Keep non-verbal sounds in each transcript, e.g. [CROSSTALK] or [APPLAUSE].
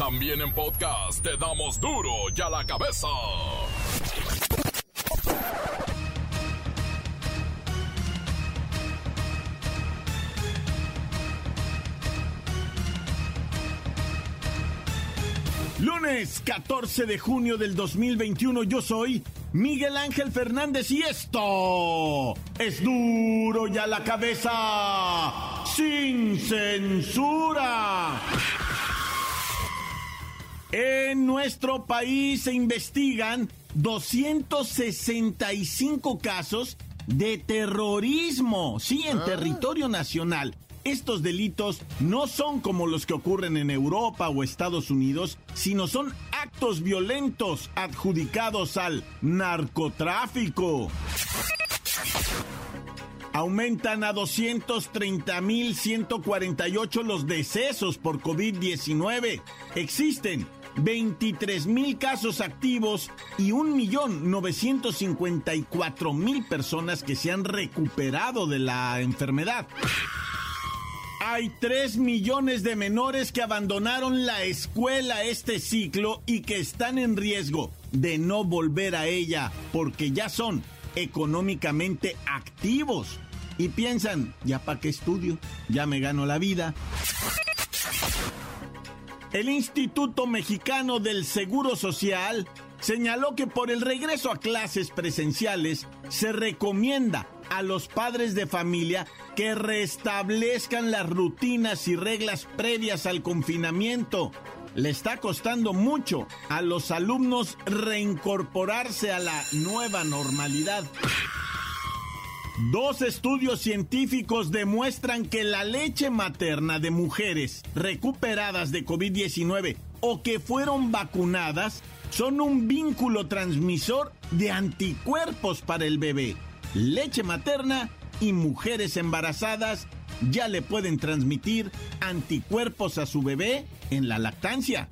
También en podcast te damos duro y a la cabeza. Lunes 14 de junio del 2021 yo soy Miguel Ángel Fernández y esto es duro y a la cabeza sin censura. En nuestro país se investigan 265 casos de terrorismo, sí, en territorio nacional. Estos delitos no son como los que ocurren en Europa o Estados Unidos, sino son actos violentos adjudicados al narcotráfico. Aumentan a 230.148 los decesos por COVID-19. Existen 23 mil casos activos y 1.954.000 personas que se han recuperado de la enfermedad. Hay 3 millones de menores que abandonaron la escuela este ciclo y que están en riesgo de no volver a ella porque ya son económicamente activos y piensan, ya para qué estudio, ya me gano la vida. El Instituto Mexicano del Seguro Social señaló que por el regreso a clases presenciales se recomienda a los padres de familia que restablezcan las rutinas y reglas previas al confinamiento. Le está costando mucho a los alumnos reincorporarse a la nueva normalidad. Dos estudios científicos demuestran que la leche materna de mujeres recuperadas de COVID-19 o que fueron vacunadas son un vínculo transmisor de anticuerpos para el bebé. Leche materna y mujeres embarazadas ya le pueden transmitir anticuerpos a su bebé en la lactancia.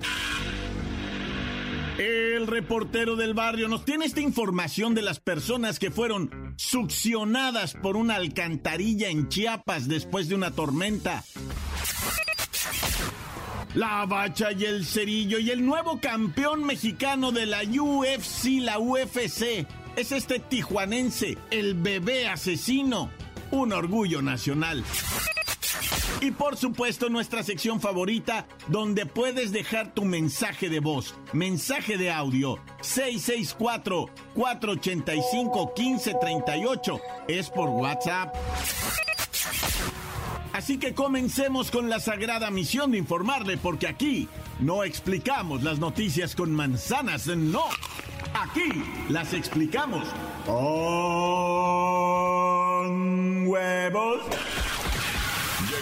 El reportero del barrio nos tiene esta información de las personas que fueron succionadas por una alcantarilla en Chiapas después de una tormenta. La bacha y el cerillo y el nuevo campeón mexicano de la UFC, la UFC, es este tijuanense, el bebé asesino, un orgullo nacional. Y por supuesto nuestra sección favorita, donde puedes dejar tu mensaje de voz, mensaje de audio, 664-485-1538, es por WhatsApp. Así que comencemos con la sagrada misión de informarle, porque aquí no explicamos las noticias con manzanas, no. Aquí las explicamos con huevos.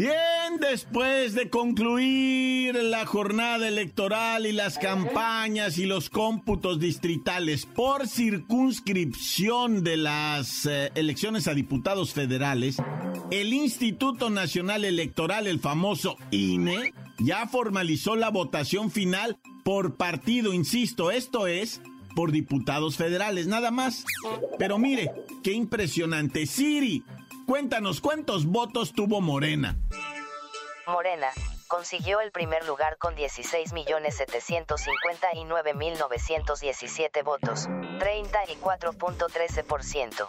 Bien, después de concluir la jornada electoral y las campañas y los cómputos distritales por circunscripción de las eh, elecciones a diputados federales, el Instituto Nacional Electoral, el famoso INE, ya formalizó la votación final por partido, insisto, esto es por diputados federales, nada más. Pero mire, qué impresionante. Siri, Cuéntanos cuántos votos tuvo Morena. Morena consiguió el primer lugar con 16.759.917 votos, 34.13%.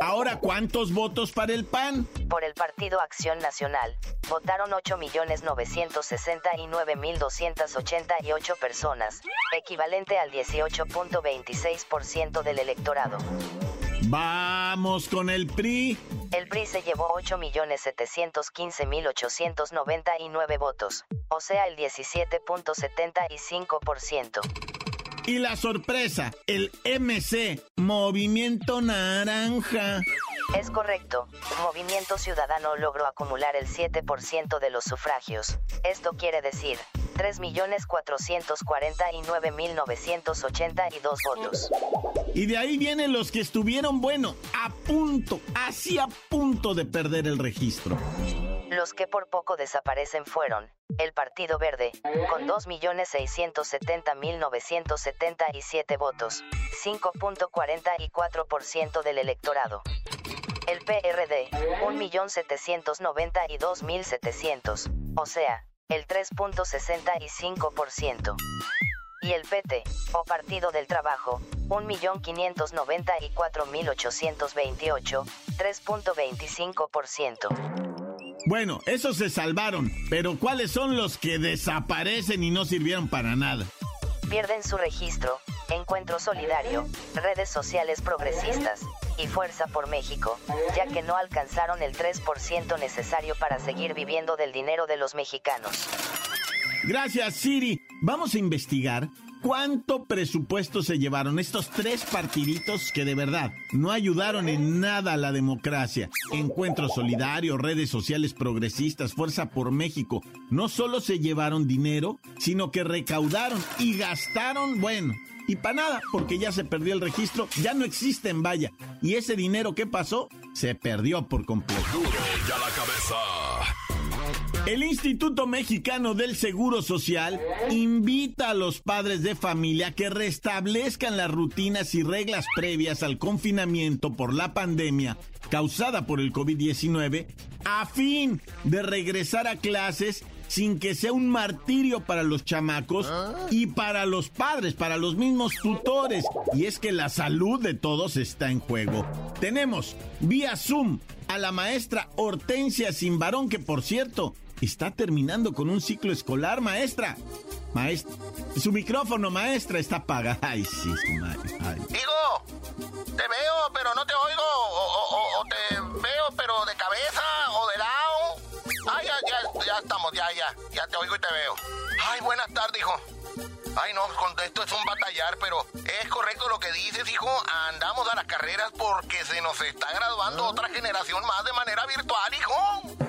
Ahora, ¿cuántos votos para el PAN? Por el Partido Acción Nacional, votaron 8.969.288 personas, equivalente al 18.26% del electorado. Vamos con el PRI. El PRI se llevó 8.715.899 votos, o sea el 17.75%. Y la sorpresa, el MC, Movimiento Naranja. Es correcto, Movimiento Ciudadano logró acumular el 7% de los sufragios. Esto quiere decir 3.449.982 votos. Y de ahí vienen los que estuvieron, bueno, a punto, así a punto de perder el registro. Los que por poco desaparecen fueron el Partido Verde, con 2.670.977 votos, 5.44% del electorado. El PRD, 1.792.700, o sea, el 3.65%. Y el PT, o Partido del Trabajo, 1.594.828, 3.25%. Bueno, esos se salvaron, pero ¿cuáles son los que desaparecen y no sirvieron para nada? Pierden su registro, Encuentro Solidario, redes sociales progresistas y Fuerza por México, ya que no alcanzaron el 3% necesario para seguir viviendo del dinero de los mexicanos. Gracias, Siri. Vamos a investigar ¿Cuánto presupuesto se llevaron estos tres partiditos que de verdad no ayudaron en nada a la democracia? Encuentro Solidario, redes sociales progresistas, Fuerza por México. No solo se llevaron dinero, sino que recaudaron y gastaron, bueno, y para nada, porque ya se perdió el registro, ya no existen, vaya. Y ese dinero que pasó, se perdió por completo. ya la cabeza. El Instituto Mexicano del Seguro Social invita a los padres de familia que restablezcan las rutinas y reglas previas al confinamiento por la pandemia causada por el COVID-19 a fin de regresar a clases sin que sea un martirio para los chamacos y para los padres, para los mismos tutores. Y es que la salud de todos está en juego. Tenemos vía Zoom a la maestra Hortensia Simbarón, que por cierto está terminando con un ciclo escolar, maestra. Maestra, su micrófono, maestra, está apagado. [LAUGHS] Ay, sí, ay. Digo, te veo, pero no te oigo. O, te veo, pero de cabeza o de lado. Ay, ya, ya, ya estamos, ya, ya. Ya te oigo y te veo. Ay, buenas tardes, hijo. Ay, no, con esto es un batallar, pero es correcto lo que dices, hijo. Andamos a las carreras porque se nos está graduando otra generación más de manera virtual, hijo.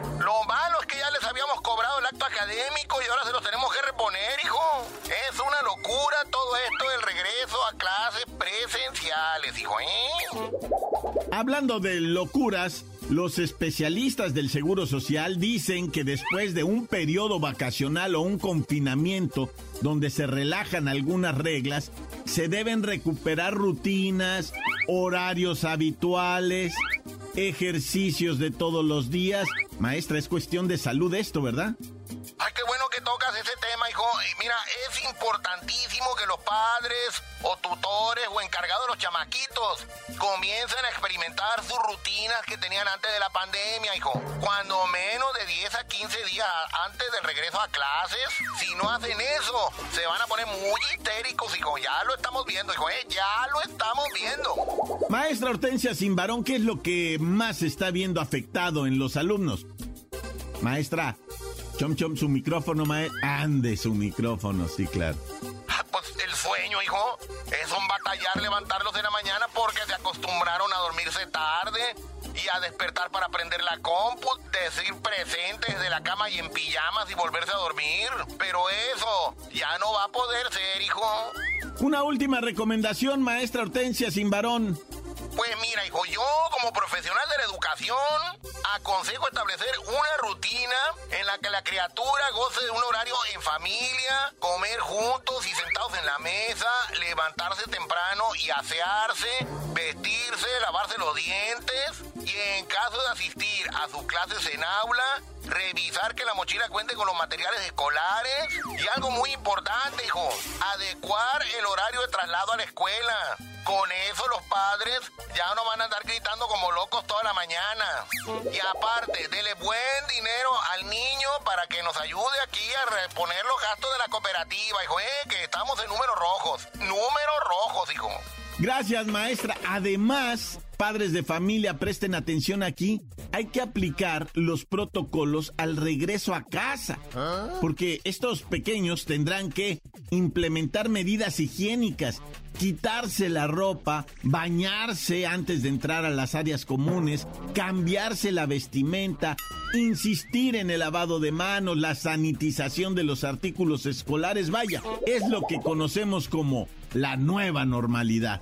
Hablando de locuras, los especialistas del Seguro Social dicen que después de un periodo vacacional o un confinamiento donde se relajan algunas reglas, se deben recuperar rutinas, horarios habituales, ejercicios de todos los días. Maestra, es cuestión de salud esto, ¿verdad? Ay, qué bueno que tocas ese tema, hijo. Mira, es importantísimo que los padres o tutores o encargados de los chamaquitos comiencen a experimentar sus rutinas que tenían antes de la pandemia, hijo. Cuando menos de 10 a 15 días antes del regreso a clases, si no hacen eso, se van a poner muy histéricos, hijo. Ya lo estamos viendo, hijo, ¿eh? Ya lo estamos viendo. Maestra Hortensia Simbarón, ¿qué es lo que más está viendo afectado en los alumnos? Maestra, Chom Chom, su micrófono, maestra. Ande su micrófono, sí, claro. Ah, pues el sueño, hijo. Es un batallar levantarlos en la mañana porque se acostumbraron a dormirse tarde y a despertar para prender la compu, decir presentes de la cama y en pijamas y volverse a dormir. Pero eso ya no va a poder ser, hijo. Una última recomendación, maestra Hortensia sin varón. Pues mira, hijo, yo como profesional de la educación aconsejo establecer una rutina en la que la criatura goce de un horario en familia, comer juntos y sentados en la mesa, levantarse temprano y asearse, vestirse, lavarse los dientes y en caso de asistir a sus clases en aula, revisar que la mochila cuente con los materiales escolares y algo muy importante, hijo, adecuar el horario de traslado a la escuela. Con eso los padres ya no van a andar gritando como locos toda la mañana. Y aparte, dele buen dinero al niño para que nos ayude aquí a reponer los gastos de la cooperativa, hijo, eh, que estamos en números rojos. Números rojos, hijo. Gracias, maestra. Además, padres de familia, presten atención aquí. Hay que aplicar los protocolos al regreso a casa. Porque estos pequeños tendrán que implementar medidas higiénicas, quitarse la ropa, bañarse antes de entrar a las áreas comunes, cambiarse la vestimenta, insistir en el lavado de manos, la sanitización de los artículos escolares, vaya, es lo que conocemos como la nueva normalidad.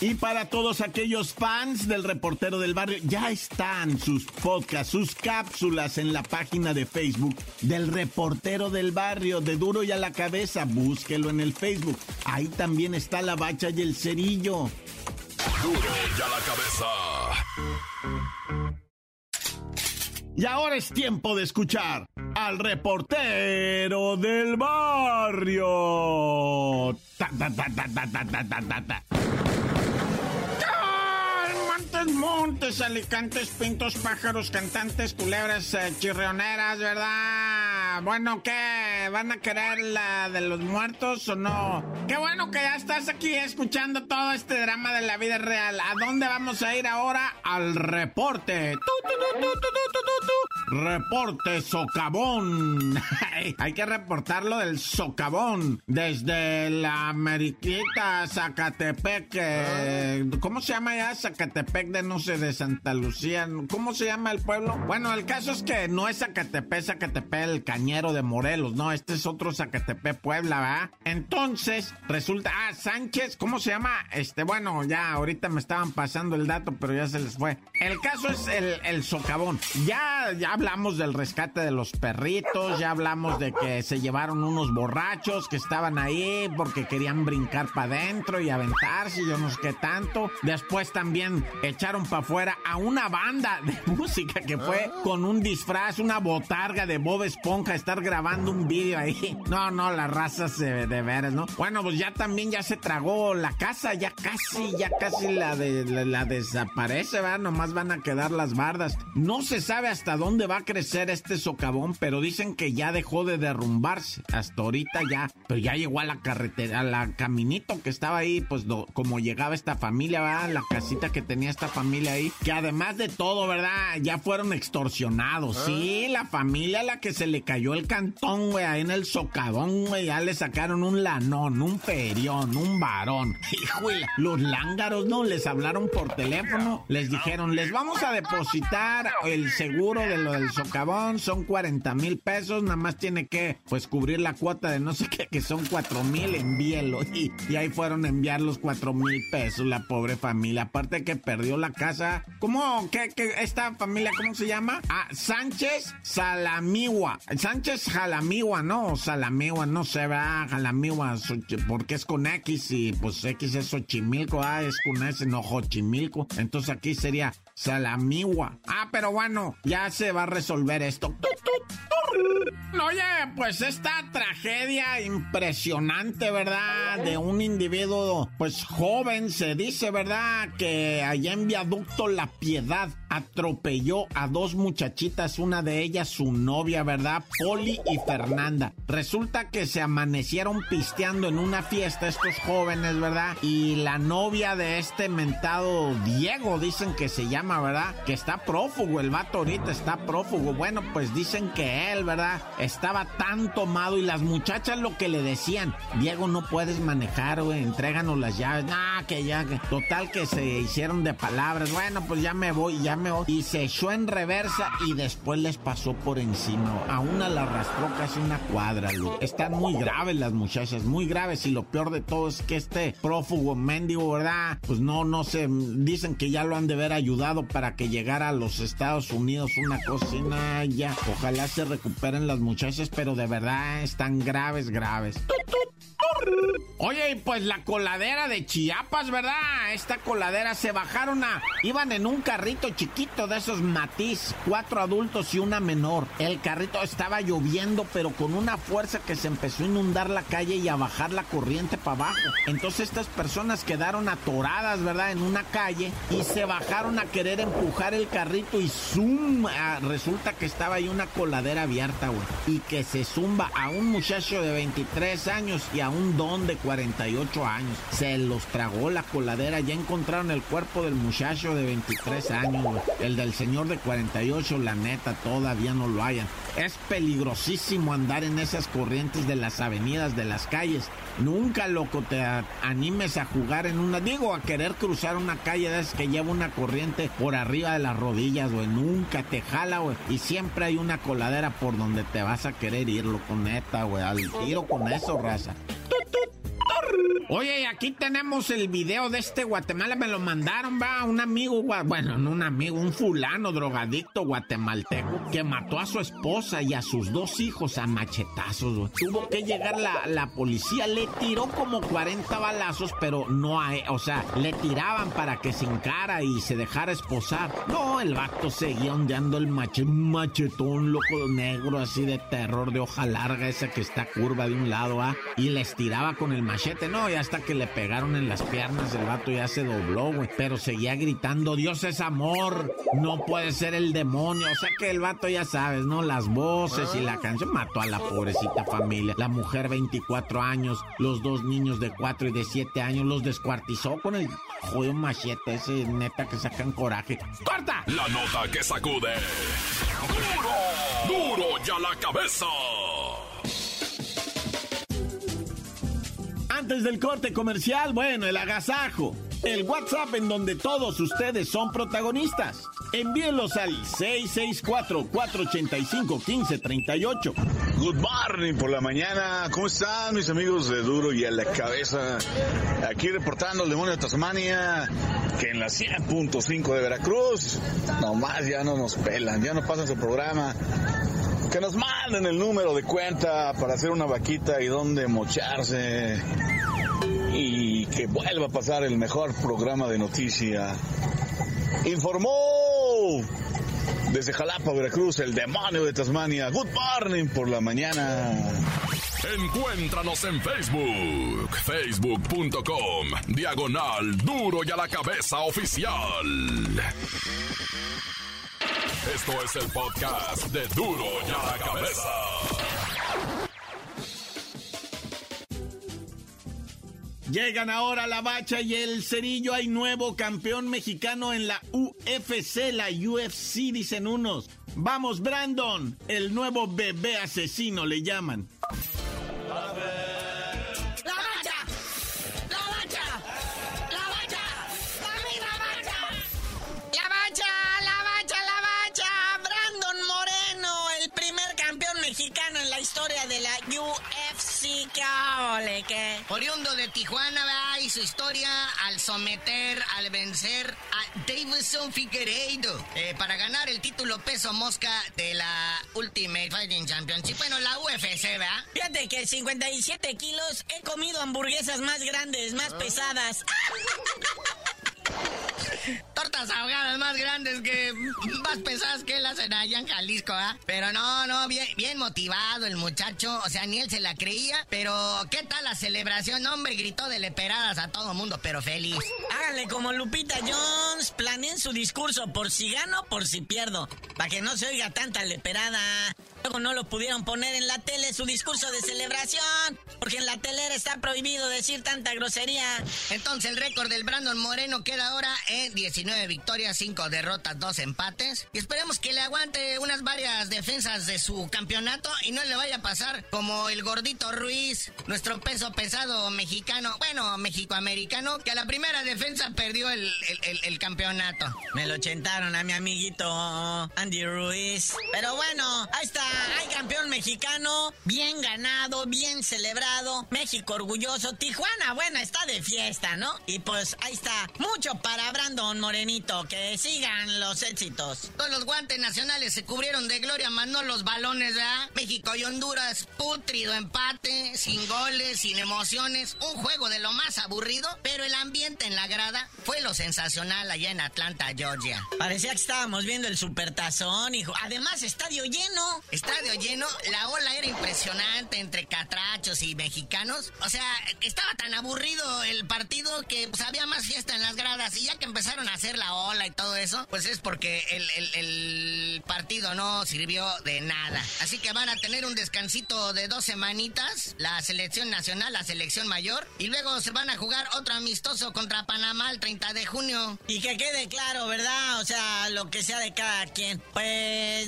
Y para todos aquellos fans del reportero del barrio, ya están sus podcasts, sus cápsulas en la página de Facebook del reportero del barrio, de duro y a la cabeza. Búsquelo en el Facebook. Ahí también está la bacha y el cerillo. Duro y a la cabeza. Y ahora es tiempo de escuchar al reportero del barrio. Ta, ta, ta, Montes, alicantes, pintos, pájaros, cantantes, culebras, eh, chirrioneras, ¿verdad? Bueno, ¿qué? ¿Van a querer la de los muertos o no? Qué bueno que ya estás aquí escuchando todo este drama de la vida real. ¿A dónde vamos a ir ahora? Al reporte. Reporte socavón. [LAUGHS] Hay que reportarlo del socavón. Desde la Ameriquita, Zacatepec. eh, ¿Cómo se llama ya? Zacatepec de no sé, de Santa Lucía. ¿Cómo se llama el pueblo? Bueno, el caso es que no es Zacatepec, Zacatepec, el cañero de Morelos. No, este es otro Zacatepec, Puebla, ¿verdad? Entonces, resulta. Ah, Sánchez, ¿cómo se llama? Este, bueno, ya ahorita me estaban pasando el dato, pero ya se les fue. El caso es el, el socavón. Ya, ya hablamos del rescate de los perritos, ya hablamos de que se llevaron unos borrachos que estaban ahí porque querían brincar para adentro y aventarse yo no sé qué tanto. Después también echaron para afuera a una banda de [LAUGHS] música que fue con un disfraz, una botarga de Bob Esponja, estar grabando un vídeo ahí. [LAUGHS] No, no, la raza se de veras, ¿no? Bueno, pues ya también ya se tragó la casa, ya casi, ya casi la, de, la, la desaparece, ¿verdad? Nomás van a quedar las bardas. No se sabe hasta dónde va a crecer este socavón, pero dicen que ya dejó de derrumbarse. Hasta ahorita ya, pero ya llegó a la carretera, a la caminito que estaba ahí, pues do- como llegaba esta familia, ¿verdad? La casita que tenía esta familia ahí, que además de todo, ¿verdad? Ya fueron extorsionados. Sí, la familia a la que se le cayó el cantón, güey, ahí en el socavón, güey, ya le sacaron un lanón, un perión, un varón. [LAUGHS] Híjole, los lángaros, ¿no? Les hablaron por teléfono, les dijeron, les vamos a depositar el seguro de lo del socavón, son 40 mil pesos, nada más tiene que, pues, cubrir la cuota de no sé qué, que son 4 mil, envíelo. [LAUGHS] Y, y ahí fueron a enviar los 4 mil pesos, la pobre familia. Aparte que perdió la casa. ¿Cómo? ¿Qué, esta familia, cómo se llama? Ah, Sánchez Salamiwa. Sánchez Jalamiwa, ¿no? Salamiwa, no sé, ¿verdad? Jalamiwa, porque es con X y pues X es Xochimilco, ah, es con S, no Xochimilco. Entonces aquí sería Salamiwa. Ah, pero bueno, ya se va a resolver esto. Oye, pues esta tragedia impresionante, ¿verdad? De un individuo, pues joven, se dice, ¿verdad? Que allá en Viaducto La Piedad atropelló a dos muchachitas, una de ellas su novia, ¿verdad? Poli y Fernanda. Resulta que se amanecieron pisteando en una fiesta estos jóvenes, ¿verdad? Y la novia de este mentado Diego, dicen que se llama, ¿verdad? Que está prófugo, el vato ahorita está prófugo. Bueno, pues dicen que él, ¿verdad? Estaba tan tomado y las muchachas lo que le decían, Diego, no puedes manejar, güey, entréganos las llaves. Nah, que ya, total que se hicieron de palabras. Bueno, pues ya me voy, ya me voy. Y se echó en reversa y después les pasó por encima. A una la arrastró casi una cuadra, Lu. Están muy graves las muchachas, muy graves. Y lo peor de todo es que este prófugo mendigo, ¿verdad? Pues no, no sé, dicen que ya lo han de haber ayudado para que llegara a los Estados Unidos una cocina ya. Ojalá se recuperen las muchachas, pero de verdad están graves, graves. Oye, pues la coladera de Chiapas, ¿verdad? Esta coladera se bajaron a... Iban en un carrito chiquito de esos matiz, cuatro adultos y una menor. El carrito estaba lloviendo, pero con una fuerza que se empezó a inundar la calle y a bajar la corriente para abajo. Entonces estas personas quedaron atoradas, ¿verdad? En una calle y se bajaron a querer empujar el carrito y zoom. Ah, resulta que estaba ahí una coladera abierta, güey. Y que se zumba a un muchacho de 23 años y a un don de 48 años. Se los tragó la coladera. Ya encontraron el cuerpo del muchacho de 23 años. El del señor de 48, la neta, todavía no lo hayan. Es peligrosísimo andar en esas corrientes de las avenidas, de las calles. Nunca, loco, te animes a jugar en una, digo, a querer cruzar una calle de que lleva una corriente por arriba de las rodillas, güey. Nunca te jala, güey. Y siempre hay una coladera por donde te vas a querer ir, loco, neta, güey. Al tiro con eso, raza. Oye, aquí tenemos el video de este Guatemala, me lo mandaron, va, un amigo, bueno, no un amigo, un fulano drogadicto guatemalteco que mató a su esposa y a sus dos hijos a machetazos. Tuvo que llegar la, la policía, le tiró como 40 balazos, pero no a, o sea, le tiraban para que se encara y se dejara esposar. No, el vato seguía ondeando el machete, un machetón loco negro así de terror de hoja larga, esa que está curva de un lado, ¿ah? Y les tiraba con el machete, no, hasta que le pegaron en las piernas, el vato ya se dobló, güey. Pero seguía gritando, Dios es amor, no puede ser el demonio. O sea que el vato ya sabes, ¿no? Las voces y la canción mató a la pobrecita familia. La mujer 24 años, los dos niños de 4 y de 7 años, los descuartizó con el jodido machete ese neta que sacan coraje. ¡Corta! La nota que sacude. ¡Duro! ¡Duro ya la cabeza! Antes del corte comercial, bueno, el agasajo. El WhatsApp en donde todos ustedes son protagonistas. Envíenlos al 664-485-1538. Good morning por la mañana. ¿Cómo están mis amigos de Duro y a la Cabeza? Aquí reportando el demonio de Tasmania, que en la 100.5 de Veracruz, nomás ya no nos pelan, ya no pasan su programa que nos manden el número de cuenta para hacer una vaquita y dónde mocharse. Y que vuelva a pasar el mejor programa de noticia. Informó desde Jalapa, Veracruz, el demonio de Tasmania. Good morning por la mañana. Encuéntranos en Facebook, facebook.com, diagonal duro y a la cabeza oficial. Esto es el podcast de Duro y a la Cabeza. Llegan ahora la bacha y el cerillo. Hay nuevo campeón mexicano en la UFC, la UFC, dicen unos. Vamos, Brandon, el nuevo bebé asesino le llaman. Que oriundo de Tijuana va y su historia al someter, al vencer a Davison Figueiredo eh, para ganar el título peso mosca de la Ultimate Fighting Championship. Bueno, la UFC, ¿verdad? Fíjate que 57 kilos he comido hamburguesas más grandes, más ah. pesadas. Tortas ahogadas más grandes que más pesadas que las en allá en Jalisco, ¿ah? Pero no, no, bien, bien motivado el muchacho. O sea, ni él se la creía. Pero, ¿qué tal la celebración? Hombre, gritó de leperadas a todo mundo, pero feliz. Háganle como Lupita Jones. Planeen su discurso por si gano, por si pierdo. Para que no se oiga tanta leperada. Luego no lo pudieron poner en la tele su discurso de celebración, porque en la telera está prohibido decir tanta grosería. Entonces el récord del Brandon Moreno queda ahora en 19 victorias, 5 derrotas, 2 empates. Y esperemos que le aguante unas varias defensas de su campeonato y no le vaya a pasar como el gordito Ruiz, nuestro peso pesado mexicano, bueno, mexicoamericano, que a la primera defensa perdió el, el campeonato. Me lo chentaron a mi amiguito Andy Ruiz. Pero bueno, ahí está hay campeón mexicano, bien ganado, bien celebrado, México orgulloso, Tijuana, bueno, está de fiesta, ¿no? Y pues ahí está, mucho para Brandon don Morenito, que sigan los éxitos. Todos los guantes nacionales se cubrieron de gloria, más no los balones, ¿verdad? México y Honduras, putrido empate, sin goles, sin emociones, un juego de lo más aburrido, pero el ambiente en la grada fue lo sensacional allá en Atlanta, Georgia. Parecía que estábamos viendo el supertazón, hijo. Además, estadio lleno. Estadio lleno, la ola era impresionante entre catrachos y mexicanos. O sea, estaba tan aburrido el partido que pues, había más fiesta en las gradas y ya que empezaron a hacer la ola y todo eso, pues es porque el, el partido no sirvió de nada. Así que van a tener un descansito de dos semanitas, la selección nacional, la selección mayor, y luego se van a jugar otro amistoso contra Panamá el 30 de junio. Y que quede claro, ¿verdad? O sea, lo que sea de cada quien. Pues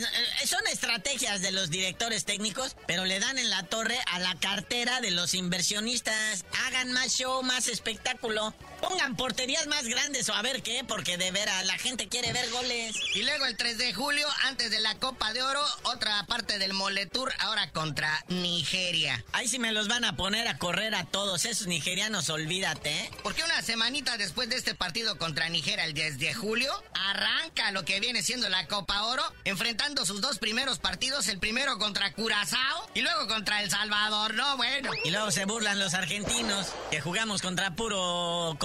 eh, son estrategias de los directores técnicos, pero le dan en la torre a la cartera de los inversionistas. Hagan más show, más espectáculo. Pongan porterías más grandes o a ver qué, porque de veras la gente quiere ver goles. Y luego el 3 de julio, antes de la Copa de Oro, otra parte del Moletour, ahora contra Nigeria. Ahí sí me los van a poner a correr a todos esos nigerianos, olvídate. ¿eh? Porque una semanita después de este partido contra Nigeria, el 10 de julio, arranca lo que viene siendo la Copa Oro, enfrentando sus dos primeros partidos, el primero contra Curazao y luego contra El Salvador, ¿no? Bueno. Y luego se burlan los argentinos, que jugamos contra puro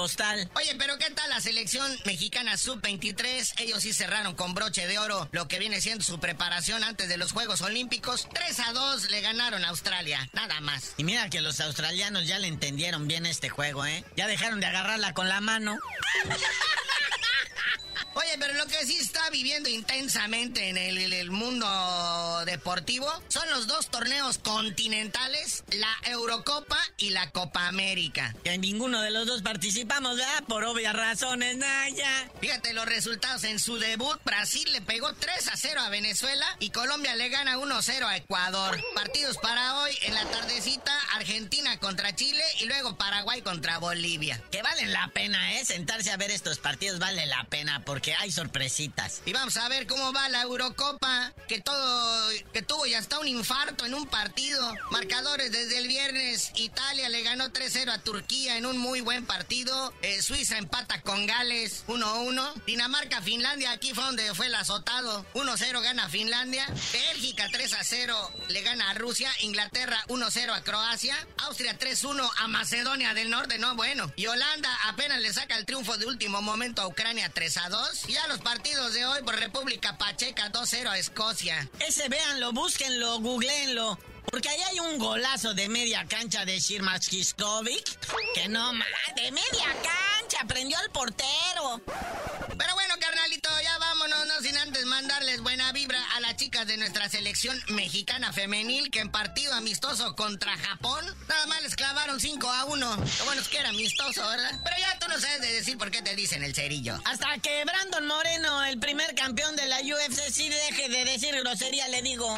Oye, pero ¿qué tal la selección mexicana sub-23? Ellos sí cerraron con broche de oro lo que viene siendo su preparación antes de los Juegos Olímpicos. 3 a 2 le ganaron a Australia, nada más. Y mira que los australianos ya le entendieron bien este juego, ¿eh? Ya dejaron de agarrarla con la mano. [LAUGHS] Oye, pero lo que sí está viviendo intensamente en el, mundo deportivo son los dos torneos continentales, la Eurocopa y la Copa América. Que en ninguno de los dos participamos, ¿verdad? Por obvias razones, Naya. Fíjate los resultados en su debut. Brasil le pegó 3 a 0 a Venezuela y Colombia le gana 1 a 0 a Ecuador. Partidos para hoy en la tardecita, Argentina contra Chile y luego Paraguay contra Bolivia. Que valen la pena, ¿eh? Sentarse a ver estos partidos vale la pena porque que hay sorpresitas. Y vamos a ver cómo va la Eurocopa, que todo, que tuvo ya hasta un infarto en un partido. Marcadores desde el viernes, Italia le ganó 3-0 a Turquía en un muy buen partido. Eh, Suiza empata con Gales 1-1. Dinamarca, Finlandia, aquí fue donde fue el azotado. 1-0 gana Finlandia. Bélgica 3-0 le gana a Rusia. Inglaterra 1-0 a Croacia. Austria 3-1 a Macedonia del Norte, no bueno. Y Holanda apenas le saca el triunfo de último momento a Ucrania 3-2. Ya los partidos de hoy por República Pacheca 2-0 a Escocia. Ese véanlo, búsquenlo, googleenlo. Porque ahí hay un golazo de media cancha de Shirma Que no más, de media cancha, prendió al portero. Pero bueno, carnalito, ya sin antes mandarles buena vibra a las chicas de nuestra selección mexicana femenil que en partido amistoso contra Japón, nada más les clavaron 5 a 1. Lo bueno es que era amistoso, ¿verdad? Pero ya tú no sabes de decir por qué te dicen el cerillo. Hasta que Brandon Moreno, el primer campeón de la UFC, sí deje de decir grosería, le digo.